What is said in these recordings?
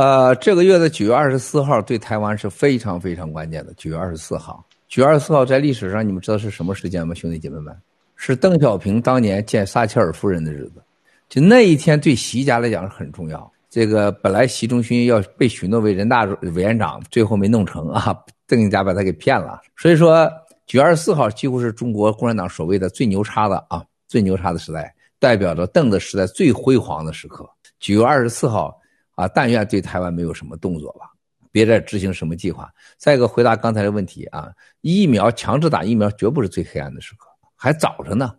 呃，这个月的九月二十四号对台湾是非常非常关键的。九月二十四号，九月二十四号在历史上你们知道是什么时间吗？兄弟姐妹们，是邓小平当年见撒切尔夫人的日子。就那一天对习家来讲是很重要。这个本来习仲勋要被许诺为人大委员长，最后没弄成啊，邓家把他给骗了。所以说，九月二十四号几乎是中国共产党所谓的最牛叉的啊，最牛叉的时代，代表着邓的时代最辉煌的时刻。九月二十四号啊，但愿对台湾没有什么动作吧，别再执行什么计划。再一个，回答刚才的问题啊，疫苗强制打疫苗绝不是最黑暗的时刻，还早着呢。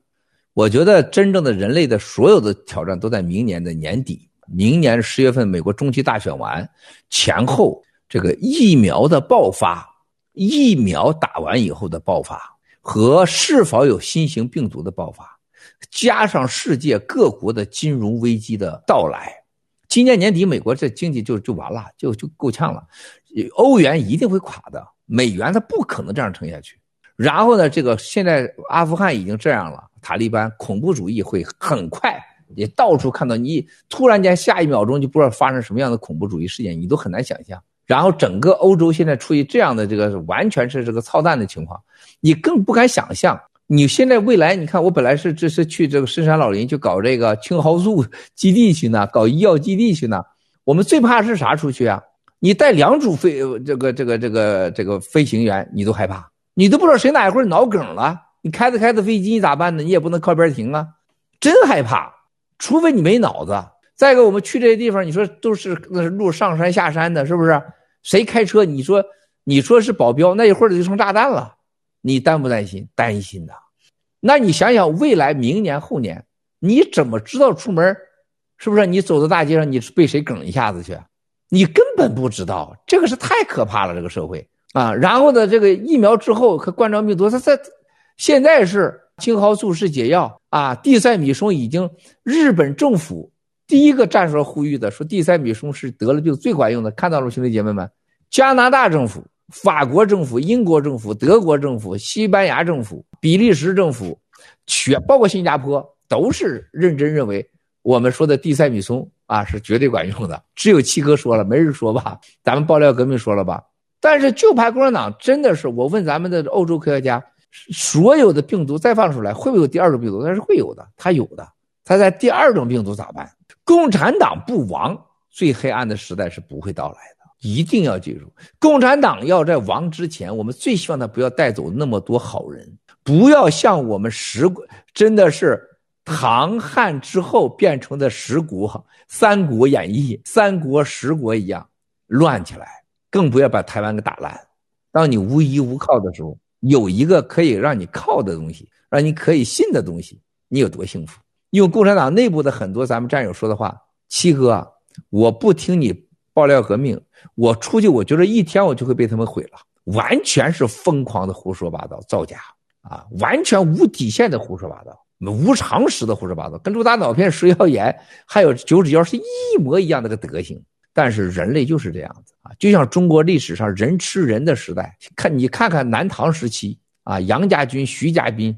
我觉得真正的人类的所有的挑战都在明年的年底。明年十月份，美国中期大选完前后，这个疫苗的爆发，疫苗打完以后的爆发，和是否有新型病毒的爆发，加上世界各国的金融危机的到来，今年年底美国这经济就就完了，就就够呛了，欧元一定会垮的，美元它不可能这样撑下去。然后呢，这个现在阿富汗已经这样了，塔利班恐怖主义会很快。你到处看到，你突然间下一秒钟就不知道发生什么样的恐怖主义事件，你都很难想象。然后整个欧洲现在处于这样的这个完全是这个操蛋的情况，你更不敢想象。你现在未来，你看我本来是这是去这个深山老林去搞这个青蒿素基地去呢，搞医药基地去呢。我们最怕是啥出去啊？你带两组飞这个这个这个这个飞行员，你都害怕，你都不知道谁哪一会儿脑梗了，你开着开着飞机你咋办呢？你也不能靠边停啊，真害怕。除非你没脑子，再一个，我们去这些地方，你说都是那是路上山下山的，是不是？谁开车？你说你说是保镖，那一会儿就成炸弹了，你担不担心？担心的。那你想想，未来明年后年，你怎么知道出门？是不是？你走在大街上，你是被谁梗一下子去？你根本不知道，这个是太可怕了，这个社会啊。然后呢，这个疫苗之后和冠状病毒，它在现在是。青蒿素是解药啊，地塞米松已经，日本政府第一个站出来呼吁的，说地塞米松是得了病最管用的，看到了，兄弟姐妹们？加拿大政府、法国政府、英国政府、德国政府、西班牙政府、比利时政府，全包括新加坡，都是认真认为我们说的地塞米松啊是绝对管用的。只有七哥说了，没人说吧？咱们爆料革命说了吧？但是就怕共产党真的是，我问咱们的欧洲科学家。所有的病毒再放出来，会不会有第二种病毒？那是会有的，它有的。它在第二种病毒咋办？共产党不亡，最黑暗的时代是不会到来的。一定要记住，共产党要在亡之前，我们最希望他不要带走那么多好人，不要像我们十国，真的是唐汉之后变成的十国《三国演义》三国十国一样乱起来，更不要把台湾给打烂。当你无依无靠的时候。有一个可以让你靠的东西，让你可以信的东西，你有多幸福？用共产党内部的很多咱们战友说的话，七哥，我不听你爆料革命，我出去，我觉得一天我就会被他们毁了，完全是疯狂的胡说八道、造假啊，完全无底线的胡说八道，无常识的胡说八道，跟陆大脑片、食药盐还有九指妖是一模一样的个德行。但是人类就是这样子啊，就像中国历史上人吃人的时代，看你看看南唐时期啊，杨家军、徐家军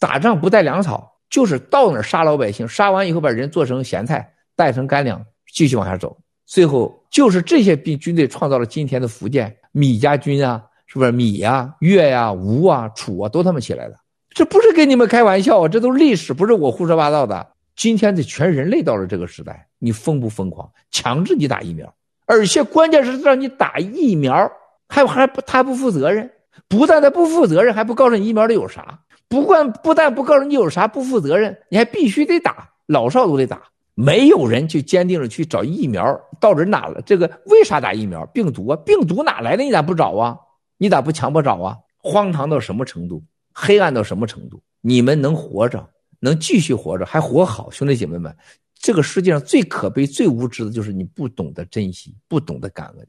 打仗不带粮草，就是到哪儿杀老百姓，杀完以后把人做成咸菜，带成干粮，继续往下走。最后就是这些兵军队创造了今天的福建米家军啊，是不是米呀、啊、粤呀、吴啊、楚啊都他们起来的，这不是跟你们开玩笑啊，这都是历史，不是我胡说八道的。今天的全人类到了这个时代，你疯不疯狂？强制你打疫苗，而且关键是让你打疫苗，还还不他不负责任，不但他不负责任，还不告诉你疫苗里有啥，不管不但不告诉你有啥，不负责任，你还必须得打，老少都得打，没有人去坚定的去找疫苗到底哪了？这个为啥打疫苗？病毒啊，病毒哪来的？你咋不找啊？你咋不强迫找啊？荒唐到什么程度？黑暗到什么程度？你们能活着？能继续活着，还活好，兄弟姐妹们，这个世界上最可悲、最无知的就是你不懂得珍惜，不懂得感恩。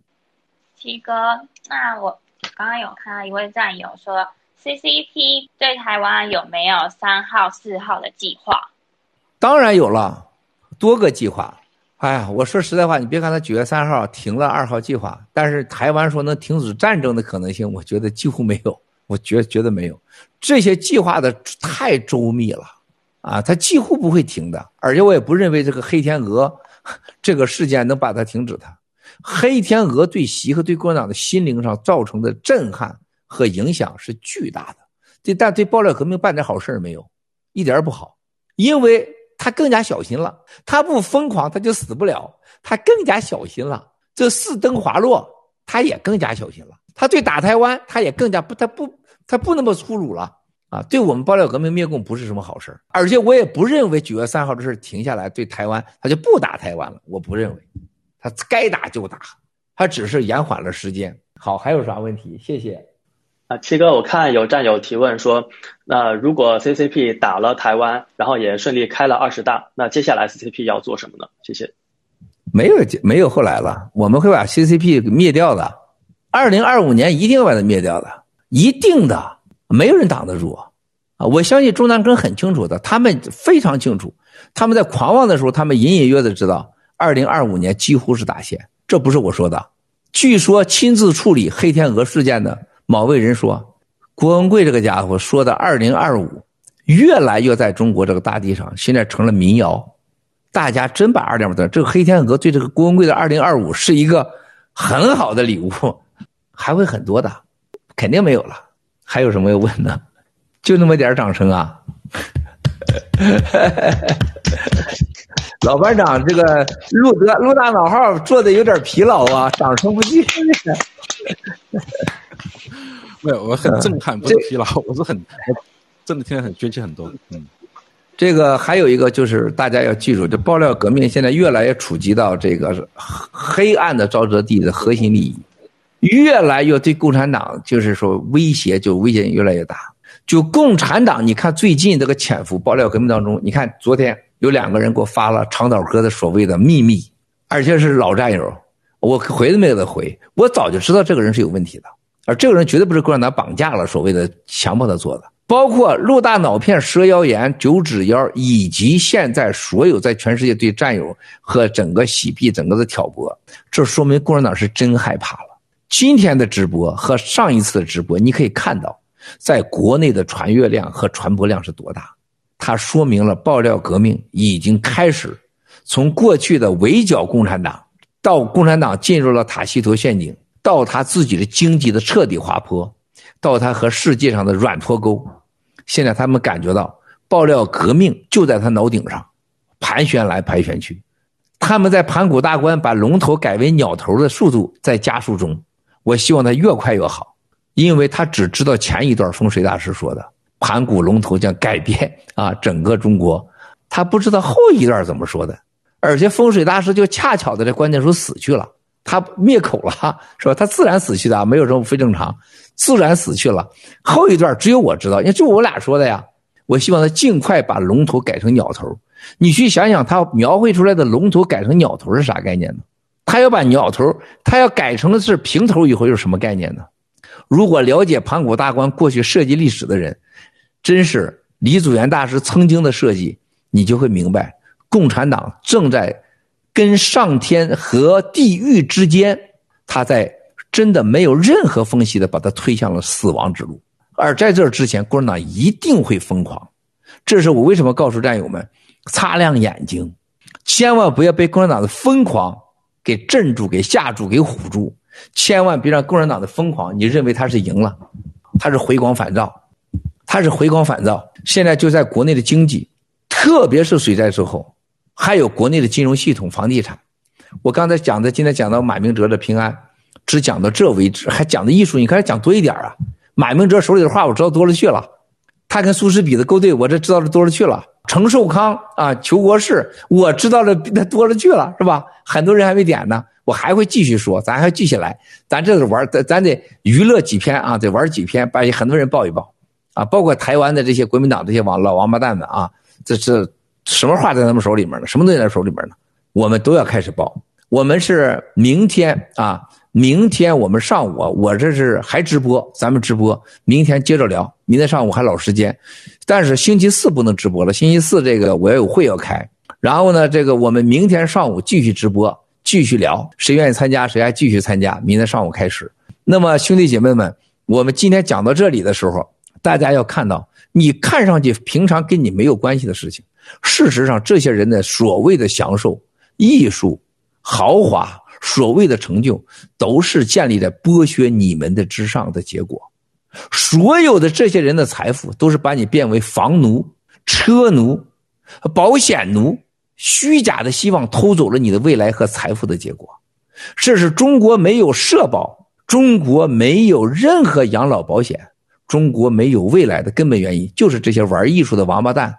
七哥，那我刚刚有看到一位战友说，CCP 对台湾有没有三号、四号的计划？当然有了，多个计划。哎呀，我说实在话，你别看他九月三号停了二号计划，但是台湾说能停止战争的可能性，我觉得几乎没有，我觉觉得没有。这些计划的太周密了。啊，他几乎不会停的，而且我也不认为这个黑天鹅 这个事件能把它停止它。黑天鹅对习和对共产党的心灵上造成的震撼和影响是巨大的。对，但对爆料革命办点好事没有，一点不好，因为他更加小心了。他不疯狂，他就死不了。他更加小心了。这四登滑落，他也更加小心了。他对打台湾，他也更加不，他不，他不那么粗鲁了。啊，对我们爆料革命灭共不是什么好事，而且我也不认为九月三号这事停下来，对台湾他就不打台湾了。我不认为，他该打就打，他只是延缓了时间。好，还有啥问题？谢谢。啊，七哥，我看有战友提问说，那如果 CCP 打了台湾，然后也顺利开了二十大，那接下来 CCP 要做什么呢？谢谢。没有，没有后来了，我们会把 CCP 给灭掉的。二零二五年一定要把它灭掉的，一定的。没有人挡得住啊！我相信中南根很清楚的，他们非常清楚，他们在狂妄的时候，他们隐隐约约的知道，二零二五年几乎是大限。这不是我说的，据说亲自处理黑天鹅事件的某位人说，郭文贵这个家伙说的二零二五越来越在中国这个大地上，现在成了民谣。大家真把二零二五这个黑天鹅对这个郭文贵的二零二五是一个很好的礼物，还会很多的，肯定没有了。还有什么要问的？就那么点掌声啊！老班长，这个陆德陆大脑号做的有点疲劳啊，掌声不继续。没有，我很震撼，不是疲劳，我是很，我真的听得很军气很多。嗯，这个还有一个就是大家要记住，这爆料革命现在越来越触及到这个黑暗的沼泽地的核心利益。越来越对共产党就是说威胁，就威胁越来越大。就共产党，你看最近这个潜伏爆料革命当中，你看昨天有两个人给我发了长岛哥的所谓的秘密，而且是老战友，我回都没给他回。我早就知道这个人是有问题的，而这个人绝对不是共产党绑架了所谓的强迫他做的。包括陆大脑片、蛇谣言、九指妖，以及现在所有在全世界对战友和整个洗币、整个的挑拨，这说明共产党是真害怕了。今天的直播和上一次的直播，你可以看到，在国内的传阅量和传播量是多大。它说明了爆料革命已经开始，从过去的围剿共产党，到共产党进入了塔西佗陷阱，到他自己的经济的彻底滑坡，到他和世界上的软脱钩。现在他们感觉到爆料革命就在他脑顶上，盘旋来盘旋去。他们在盘古大观把龙头改为鸟头的速度在加速中。我希望他越快越好，因为他只知道前一段风水大师说的盘古龙头将改变啊整个中国，他不知道后一段怎么说的，而且风水大师就恰巧的在关键时候死去了，他灭口了，是吧？他自然死去的，没有什么非正常，自然死去了。后一段只有我知道，因为就我俩说的呀。我希望他尽快把龙头改成鸟头。你去想想，他描绘出来的龙头改成鸟头是啥概念呢？他要把鸟头，他要改成的是平头以后又是什么概念呢？如果了解盘古大观过去设计历史的人，真是李祖原大师曾经的设计，你就会明白，共产党正在跟上天和地狱之间，他在真的没有任何缝隙的把他推向了死亡之路。而在这之前，共产党一定会疯狂。这是我为什么告诉战友们，擦亮眼睛，千万不要被共产党的疯狂。给镇住，给吓住，给唬住，千万别让共产党的疯狂，你认为他是赢了，他是回光返照，他是回光返照。现在就在国内的经济，特别是水灾之后，还有国内的金融系统、房地产。我刚才讲的，今天讲到马明哲的平安，只讲到这为止，还讲的艺术，你看讲多一点啊。马明哲手里的话我知道多了去了，他跟苏轼比的勾兑，我这知道的多了去了。程寿康啊，求国事，我知道的比他多了去了，是吧？很多人还没点呢，我还会继续说，咱还继续来，咱这是玩，咱咱得娱乐几篇啊，得玩几篇，把很多人抱一抱啊，包括台湾的这些国民党这些王老王八蛋们啊，这是什么话在他们手里面呢？什么东西在手里面呢？我们都要开始报。我们是明天啊。明天我们上午，我这是还直播，咱们直播，明天接着聊。明天上午还老时间，但是星期四不能直播了。星期四这个我要有会要开，然后呢，这个我们明天上午继续直播，继续聊。谁愿意参加，谁还继续参加。明天上午开始。那么兄弟姐妹们，我们今天讲到这里的时候，大家要看到，你看上去平常跟你没有关系的事情，事实上这些人的所谓的享受、艺术、豪华。所谓的成就，都是建立在剥削你们的之上的结果。所有的这些人的财富，都是把你变为房奴、车奴、保险奴，虚假的希望偷走了你的未来和财富的结果。这是中国没有社保，中国没有任何养老保险，中国没有未来的根本原因，就是这些玩艺术的王八蛋，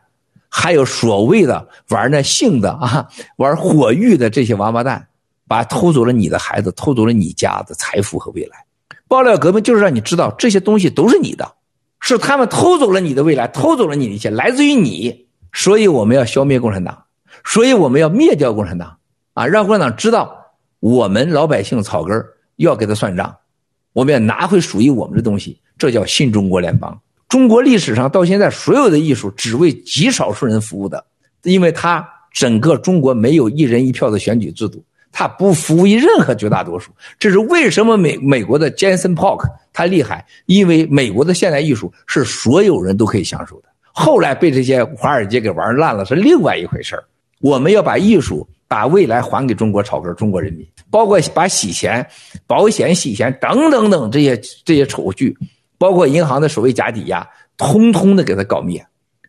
还有所谓的玩那性的啊，玩火欲的这些王八蛋，把偷走了你的孩子，偷走了你家的财富和未来。爆料革命就是让你知道这些东西都是你的，是他们偷走了你的未来，偷走了你的一切，来自于你。所以我们要消灭共产党，所以我们要灭掉共产党啊！让共产党知道我们老百姓草根要给他算账，我们要拿回属于我们的东西。这叫新中国联邦。中国历史上到现在所有的艺术只为极少数人服务的，因为他整个中国没有一人一票的选举制度。他不服务于任何绝大多数，这是为什么美美国的 Jackson Pollock 他厉害，因为美国的现代艺术是所有人都可以享受的。后来被这些华尔街给玩烂了是另外一回事儿。我们要把艺术、把未来还给中国草根、中国人民，包括把洗钱、保险洗钱等等等这些这些丑剧，包括银行的所谓假抵押，通通的给他搞灭。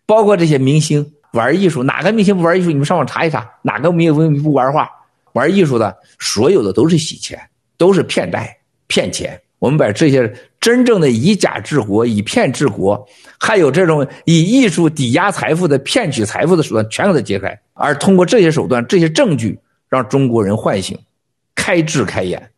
包括这些明星玩艺术，哪个明星不玩艺术？你们上网查一查，哪个明星不玩画？玩艺术的，所有的都是洗钱，都是骗贷、骗钱。我们把这些真正的以假治国、以骗治国，还有这种以艺术抵押财富的骗取财富的手段，全给它揭开。而通过这些手段、这些证据，让中国人唤醒、开智开眼，